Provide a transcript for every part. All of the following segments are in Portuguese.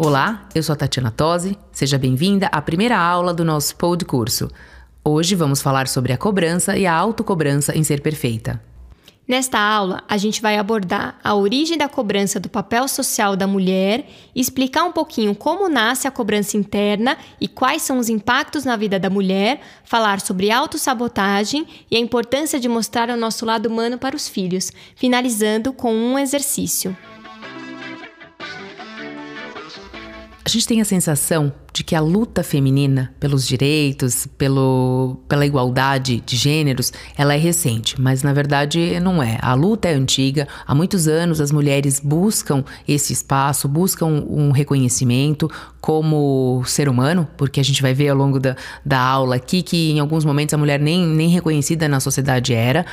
Olá, eu sou a Tatiana Tosi. Seja bem-vinda à primeira aula do nosso Pod Curso. Hoje vamos falar sobre a cobrança e a autocobrança em ser perfeita. Nesta aula, a gente vai abordar a origem da cobrança do papel social da mulher, explicar um pouquinho como nasce a cobrança interna e quais são os impactos na vida da mulher, falar sobre autossabotagem e a importância de mostrar o nosso lado humano para os filhos, finalizando com um exercício. A gente tem a sensação de que a luta feminina pelos direitos, pelo, pela igualdade de gêneros, ela é recente, mas na verdade não é. A luta é antiga. Há muitos anos as mulheres buscam esse espaço, buscam um reconhecimento como ser humano, porque a gente vai ver ao longo da, da aula aqui que em alguns momentos a mulher nem, nem reconhecida na sociedade era.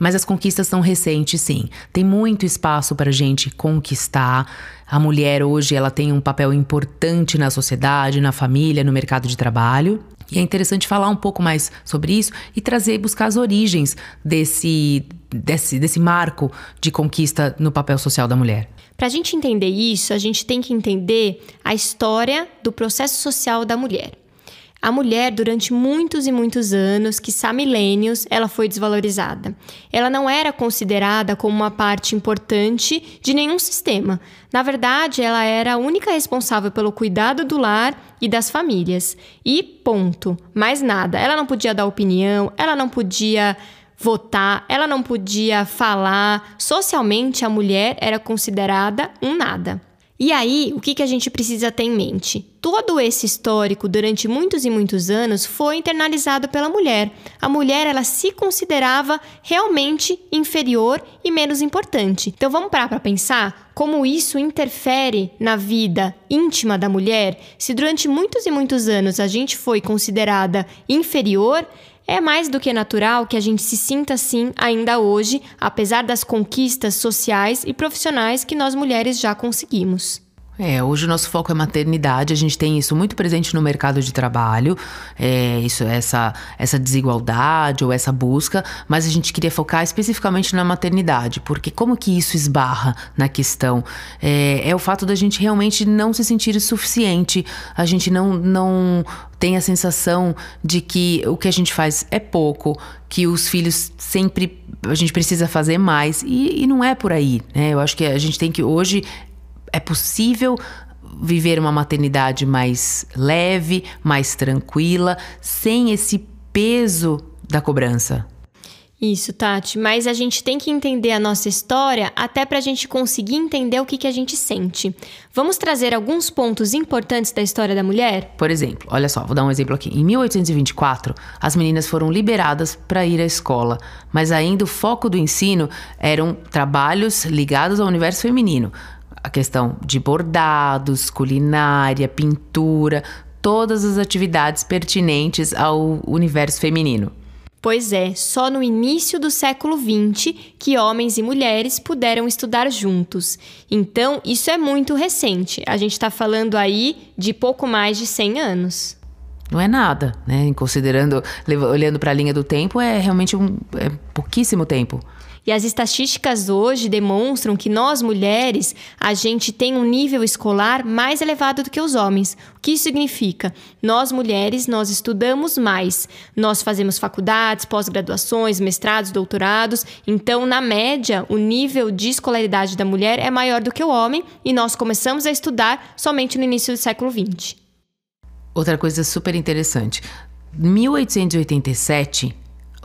Mas as conquistas são recentes, sim. Tem muito espaço para a gente conquistar. A mulher hoje ela tem um papel importante na sociedade, na família, no mercado de trabalho. E é interessante falar um pouco mais sobre isso e trazer, buscar as origens desse, desse, desse marco de conquista no papel social da mulher. Para a gente entender isso, a gente tem que entender a história do processo social da mulher. A mulher, durante muitos e muitos anos, quiçá milênios, ela foi desvalorizada. Ela não era considerada como uma parte importante de nenhum sistema. Na verdade, ela era a única responsável pelo cuidado do lar e das famílias. E ponto. Mais nada. Ela não podia dar opinião, ela não podia votar, ela não podia falar. Socialmente, a mulher era considerada um nada. E aí, o que, que a gente precisa ter em mente? Todo esse histórico, durante muitos e muitos anos, foi internalizado pela mulher. A mulher, ela se considerava realmente inferior e menos importante. Então, vamos parar para pensar como isso interfere na vida íntima da mulher? Se durante muitos e muitos anos a gente foi considerada inferior, é mais do que natural que a gente se sinta assim ainda hoje, apesar das conquistas sociais e profissionais que nós mulheres já conseguimos. É, hoje o nosso foco é maternidade, a gente tem isso muito presente no mercado de trabalho, é, isso, essa, essa desigualdade ou essa busca, mas a gente queria focar especificamente na maternidade, porque como que isso esbarra na questão? É, é o fato da gente realmente não se sentir suficiente, a gente não, não tem a sensação de que o que a gente faz é pouco, que os filhos sempre a gente precisa fazer mais e, e não é por aí, né? Eu acho que a gente tem que hoje é possível viver uma maternidade mais leve, mais tranquila, sem esse peso da cobrança. Isso, Tati, mas a gente tem que entender a nossa história até para a gente conseguir entender o que, que a gente sente. Vamos trazer alguns pontos importantes da história da mulher? Por exemplo, olha só, vou dar um exemplo aqui. Em 1824, as meninas foram liberadas para ir à escola, mas ainda o foco do ensino eram trabalhos ligados ao universo feminino a questão de bordados, culinária, pintura, todas as atividades pertinentes ao universo feminino. Pois é, só no início do século XX que homens e mulheres puderam estudar juntos. Então, isso é muito recente. A gente está falando aí de pouco mais de 100 anos. Não é nada, né? Considerando, olhando para a linha do tempo, é realmente um, é pouquíssimo tempo. E as estatísticas hoje demonstram que nós mulheres, a gente tem um nível escolar mais elevado do que os homens. O que isso significa? Nós mulheres, nós estudamos mais. Nós fazemos faculdades, pós-graduações, mestrados, doutorados. Então, na média, o nível de escolaridade da mulher é maior do que o homem e nós começamos a estudar somente no início do século XX. Outra coisa super interessante. 1887,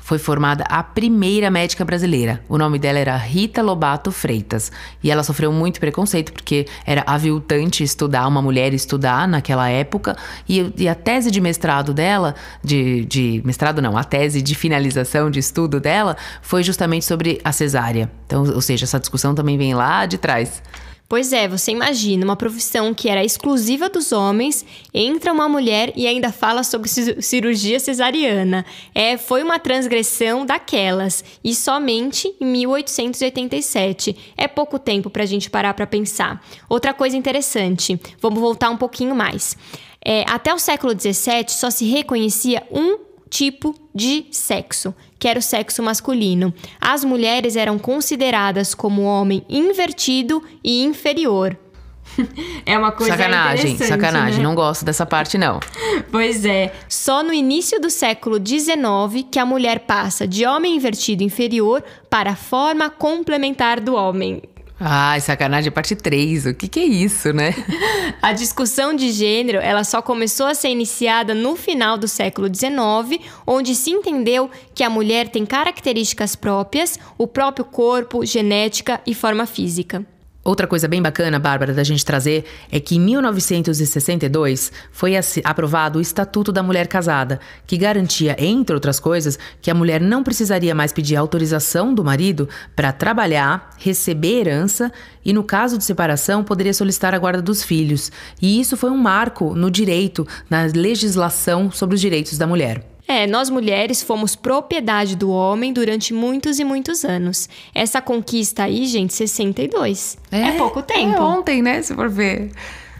foi formada a primeira médica brasileira. O nome dela era Rita Lobato Freitas. E ela sofreu muito preconceito porque era aviltante estudar, uma mulher estudar naquela época. E, e a tese de mestrado dela, de, de mestrado não, a tese de finalização de estudo dela foi justamente sobre a cesárea. Então, ou seja, essa discussão também vem lá de trás. Pois é, você imagina uma profissão que era exclusiva dos homens, entra uma mulher e ainda fala sobre cirurgia cesariana. É, foi uma transgressão daquelas, e somente em 1887. É pouco tempo para a gente parar para pensar. Outra coisa interessante, vamos voltar um pouquinho mais. É, até o século XVII só se reconhecia um tipo de sexo, que era o sexo masculino. As mulheres eram consideradas como homem invertido e inferior. é uma coisa Sacanagem, sacanagem. Né? Não gosto dessa parte, não. Pois é. Só no início do século XIX que a mulher passa de homem invertido inferior para a forma complementar do homem. Ai, sacanagem, parte 3. O que, que é isso, né? a discussão de gênero, ela só começou a ser iniciada no final do século XIX, onde se entendeu que a mulher tem características próprias, o próprio corpo, genética e forma física. Outra coisa bem bacana, Bárbara, da gente trazer é que em 1962 foi aprovado o Estatuto da Mulher Casada, que garantia, entre outras coisas, que a mulher não precisaria mais pedir autorização do marido para trabalhar, receber herança e, no caso de separação, poderia solicitar a guarda dos filhos. E isso foi um marco no direito, na legislação sobre os direitos da mulher. É, nós mulheres fomos propriedade do homem durante muitos e muitos anos. Essa conquista aí, gente, 62. É, é pouco tempo. É ontem, né, se for ver.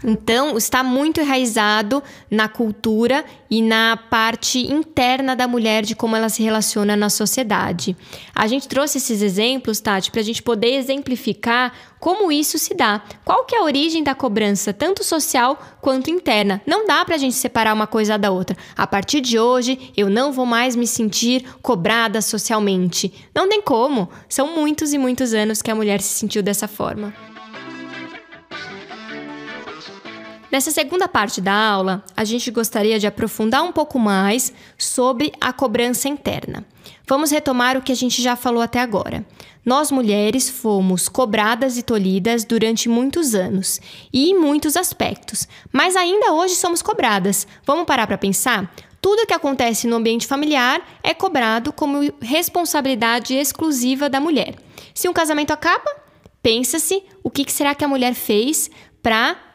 Então, está muito enraizado na cultura e na parte interna da mulher de como ela se relaciona na sociedade. A gente trouxe esses exemplos, Tati, para a gente poder exemplificar como isso se dá. Qual que é a origem da cobrança, tanto social quanto interna? Não dá para a gente separar uma coisa da outra. A partir de hoje, eu não vou mais me sentir cobrada socialmente. Não tem como. São muitos e muitos anos que a mulher se sentiu dessa forma. Nessa segunda parte da aula, a gente gostaria de aprofundar um pouco mais sobre a cobrança interna. Vamos retomar o que a gente já falou até agora. Nós mulheres fomos cobradas e tolhidas durante muitos anos e em muitos aspectos, mas ainda hoje somos cobradas. Vamos parar para pensar? Tudo que acontece no ambiente familiar é cobrado como responsabilidade exclusiva da mulher. Se um casamento acaba, pensa-se o que será que a mulher fez para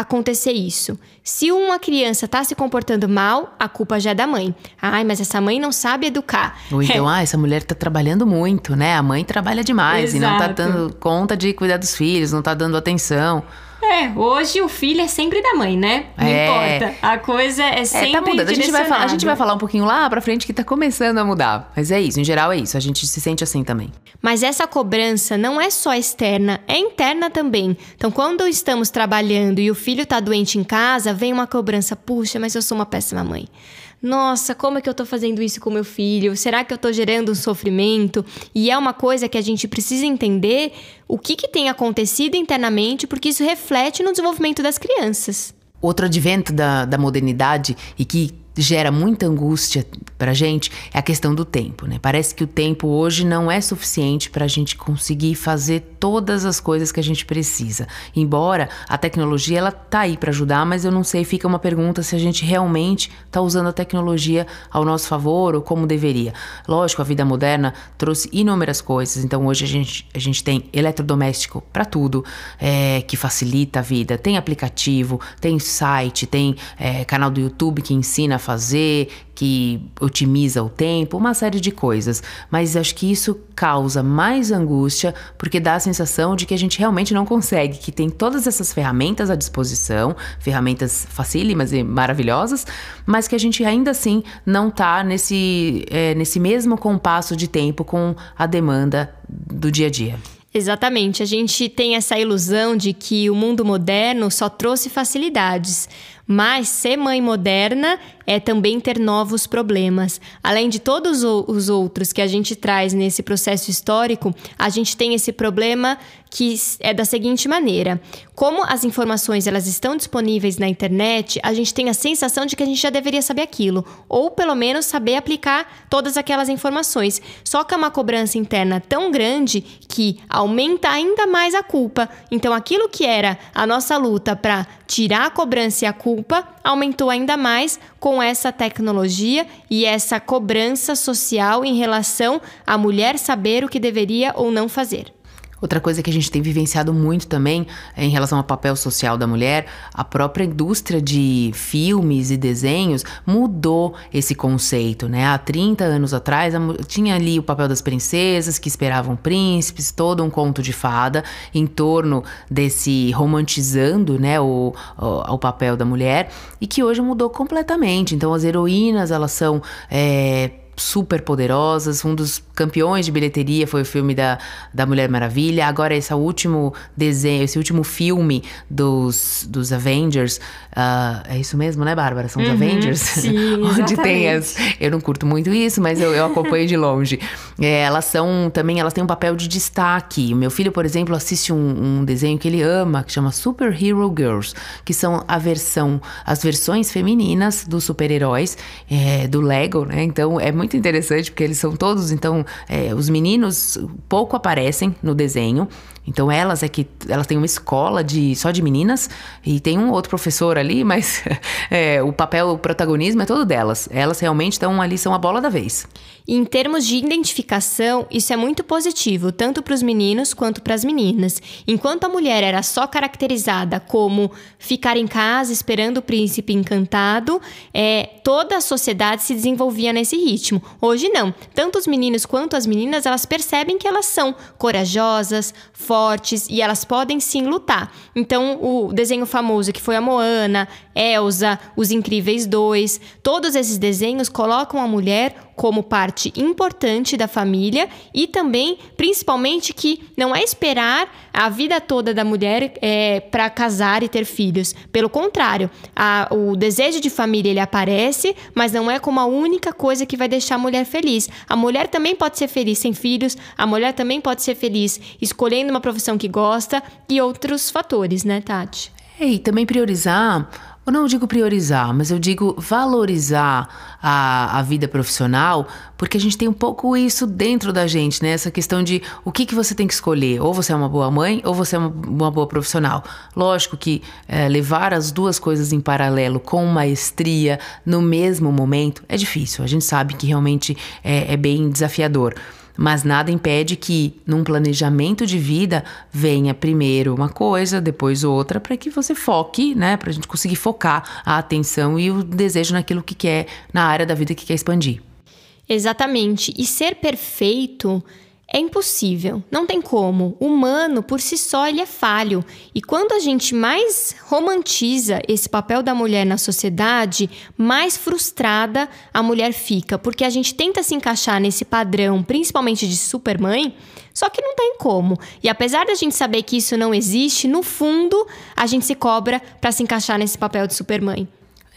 acontecer isso. Se uma criança está se comportando mal, a culpa já é da mãe. Ai, mas essa mãe não sabe educar. Ou então, é. ah, essa mulher está trabalhando muito, né? A mãe trabalha demais Exato. e não está dando conta de cuidar dos filhos, não está dando atenção. É, hoje o filho é sempre da mãe, né? Não é. importa. A coisa é sempre é, tá mudando. A gente, vai falar, a gente vai falar um pouquinho lá pra frente que tá começando a mudar. Mas é isso, em geral é isso. A gente se sente assim também. Mas essa cobrança não é só externa, é interna também. Então, quando estamos trabalhando e o filho tá doente em casa, vem uma cobrança. Puxa, mas eu sou uma péssima mãe nossa, como é que eu tô fazendo isso com meu filho? Será que eu tô gerando um sofrimento? E é uma coisa que a gente precisa entender o que, que tem acontecido internamente, porque isso reflete no desenvolvimento das crianças. Outro advento da, da modernidade e que gera muita angústia pra gente é a questão do tempo, né? Parece que o tempo hoje não é suficiente para a gente conseguir fazer todas as coisas que a gente precisa. Embora a tecnologia ela tá aí para ajudar, mas eu não sei, fica uma pergunta se a gente realmente tá usando a tecnologia ao nosso favor ou como deveria. Lógico, a vida moderna trouxe inúmeras coisas, então hoje a gente, a gente tem eletrodoméstico para tudo, é, que facilita a vida. Tem aplicativo, tem site, tem é, canal do YouTube que ensina fazer, que otimiza o tempo, uma série de coisas. Mas acho que isso causa mais angústia porque dá a sensação de que a gente realmente não consegue, que tem todas essas ferramentas à disposição, ferramentas facílimas e maravilhosas, mas que a gente ainda assim não está nesse, é, nesse mesmo compasso de tempo com a demanda do dia a dia. Exatamente. A gente tem essa ilusão de que o mundo moderno só trouxe facilidades, mas ser mãe moderna é também ter novos problemas. Além de todos os outros que a gente traz nesse processo histórico, a gente tem esse problema que é da seguinte maneira: como as informações elas estão disponíveis na internet, a gente tem a sensação de que a gente já deveria saber aquilo, ou pelo menos saber aplicar todas aquelas informações. Só que é uma cobrança interna tão grande que aumenta ainda mais a culpa. Então, aquilo que era a nossa luta para tirar a cobrança e a culpa aumentou ainda mais com essa tecnologia e essa cobrança social em relação à mulher saber o que deveria ou não fazer. Outra coisa que a gente tem vivenciado muito também é em relação ao papel social da mulher, a própria indústria de filmes e desenhos mudou esse conceito, né? Há 30 anos atrás tinha ali o papel das princesas que esperavam príncipes, todo um conto de fada em torno desse romantizando, né, o, o, o papel da mulher e que hoje mudou completamente. Então as heroínas elas são é, super poderosas. Um dos campeões de bilheteria foi o filme da, da Mulher Maravilha. Agora, esse último desenho, esse último filme dos, dos Avengers. Uh, é isso mesmo, né, Bárbara? São os uhum, Avengers? Sim, Onde tem as. Eu não curto muito isso, mas eu, eu acompanho de longe. É, elas são também, elas têm um papel de destaque. O meu filho, por exemplo, assiste um, um desenho que ele ama, que chama Super Hero Girls, que são a versão, as versões femininas dos super-heróis é, do Lego, né? Então é muito interessante porque eles são todos, então, é, os meninos pouco aparecem no desenho. Então elas é que elas têm uma escola de só de meninas e tem um outro professor ali, mas é, o papel, o protagonismo é todo delas. Elas realmente estão ali são a bola da vez. Em termos de identificação, isso é muito positivo, tanto para os meninos quanto para as meninas. Enquanto a mulher era só caracterizada como ficar em casa esperando o príncipe encantado, é, toda a sociedade se desenvolvia nesse ritmo. Hoje não. Tanto os meninos quanto as meninas, elas percebem que elas são corajosas, fortes e elas podem sim lutar. Então, o desenho famoso que foi a Moana, Elsa, Os Incríveis 2, todos esses desenhos colocam a mulher como parte importante da família e também, principalmente, que não é esperar a vida toda da mulher é, para casar e ter filhos. Pelo contrário, a, o desejo de família ele aparece, mas não é como a única coisa que vai deixar a mulher feliz. A mulher também pode ser feliz sem filhos, a mulher também pode ser feliz escolhendo uma profissão que gosta e outros fatores, né, Tati? É, e também priorizar eu não digo priorizar, mas eu digo valorizar a, a vida profissional, porque a gente tem um pouco isso dentro da gente, né? Essa questão de o que, que você tem que escolher. Ou você é uma boa mãe, ou você é uma, uma boa profissional. Lógico que é, levar as duas coisas em paralelo com maestria no mesmo momento é difícil. A gente sabe que realmente é, é bem desafiador. Mas nada impede que, num planejamento de vida, venha primeiro uma coisa, depois outra, para que você foque, né? Para a gente conseguir focar a atenção e o desejo naquilo que quer, na área da vida que quer expandir. Exatamente. E ser perfeito é impossível, não tem como. O humano, por si só, ele é falho. E quando a gente mais romantiza esse papel da mulher na sociedade, mais frustrada a mulher fica, porque a gente tenta se encaixar nesse padrão, principalmente de supermãe, só que não tem como. E apesar da gente saber que isso não existe, no fundo, a gente se cobra para se encaixar nesse papel de supermãe.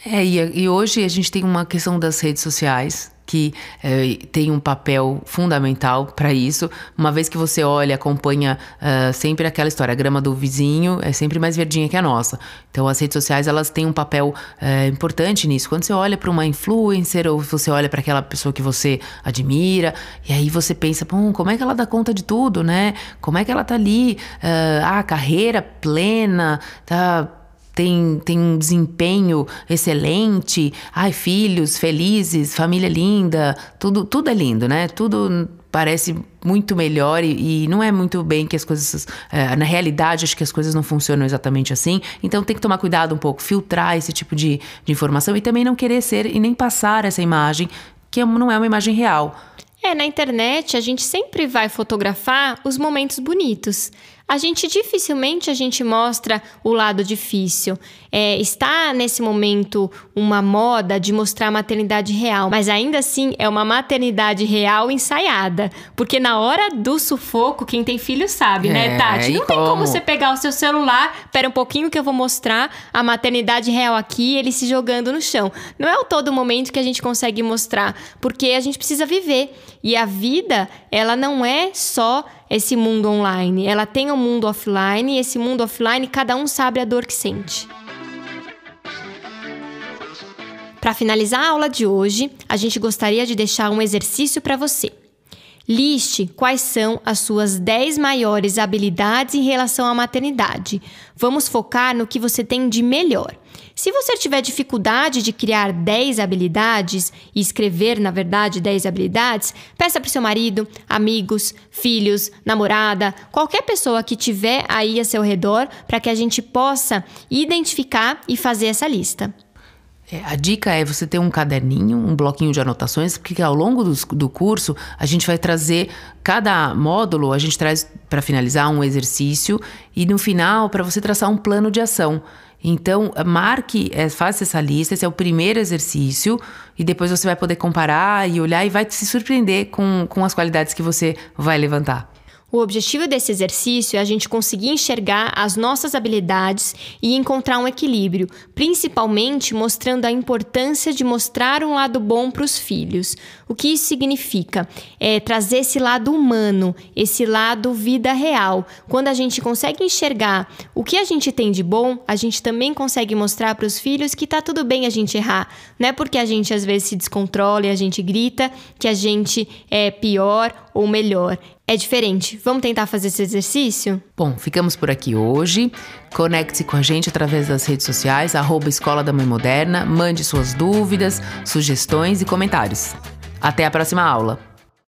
É, e, e hoje a gente tem uma questão das redes sociais, que eh, tem um papel fundamental para isso. Uma vez que você olha, acompanha uh, sempre aquela história, a grama do vizinho é sempre mais verdinha que a nossa. Então as redes sociais elas têm um papel uh, importante nisso. Quando você olha para uma influencer ou você olha para aquela pessoa que você admira e aí você pensa, Pum, como é que ela dá conta de tudo, né? Como é que ela tá ali, uh, ah, carreira plena, tá tem, tem um desempenho excelente, ai, filhos felizes, família linda, tudo, tudo é lindo, né? Tudo parece muito melhor e, e não é muito bem que as coisas. É, na realidade, acho que as coisas não funcionam exatamente assim. Então tem que tomar cuidado um pouco, filtrar esse tipo de, de informação e também não querer ser e nem passar essa imagem que não é uma imagem real. É, na internet a gente sempre vai fotografar os momentos bonitos a gente dificilmente a gente mostra o lado difícil. É, está nesse momento uma moda de mostrar a maternidade real, mas ainda assim é uma maternidade real ensaiada. Porque na hora do sufoco, quem tem filho sabe, né, é, né, Tati? Não tem como? como você pegar o seu celular, espera um pouquinho que eu vou mostrar a maternidade real aqui, ele se jogando no chão. Não é o todo momento que a gente consegue mostrar, porque a gente precisa viver. E a vida, ela não é só esse mundo online. Ela tem o um mundo offline e esse mundo offline cada um sabe a dor que sente. Para finalizar a aula de hoje, a gente gostaria de deixar um exercício para você. Liste quais são as suas 10 maiores habilidades em relação à maternidade. Vamos focar no que você tem de melhor. Se você tiver dificuldade de criar 10 habilidades e escrever, na verdade, 10 habilidades, peça para seu marido, amigos, filhos, namorada, qualquer pessoa que tiver aí a seu redor para que a gente possa identificar e fazer essa lista. É, a dica é você ter um caderninho, um bloquinho de anotações, porque ao longo do, do curso a gente vai trazer cada módulo, a gente traz para finalizar um exercício e no final para você traçar um plano de ação. Então, marque, é, faça essa lista, esse é o primeiro exercício, e depois você vai poder comparar e olhar e vai se surpreender com, com as qualidades que você vai levantar. O objetivo desse exercício é a gente conseguir enxergar as nossas habilidades e encontrar um equilíbrio, principalmente mostrando a importância de mostrar um lado bom para os filhos. O que isso significa? É trazer esse lado humano, esse lado vida real. Quando a gente consegue enxergar o que a gente tem de bom, a gente também consegue mostrar para os filhos que tá tudo bem a gente errar. Não é porque a gente às vezes se descontrola e a gente grita que a gente é pior ou melhor é diferente. Vamos tentar fazer esse exercício? Bom, ficamos por aqui hoje. Conecte-se com a gente através das redes sociais, arroba Escola da Mãe Moderna. Mande suas dúvidas, sugestões e comentários. Até a próxima aula!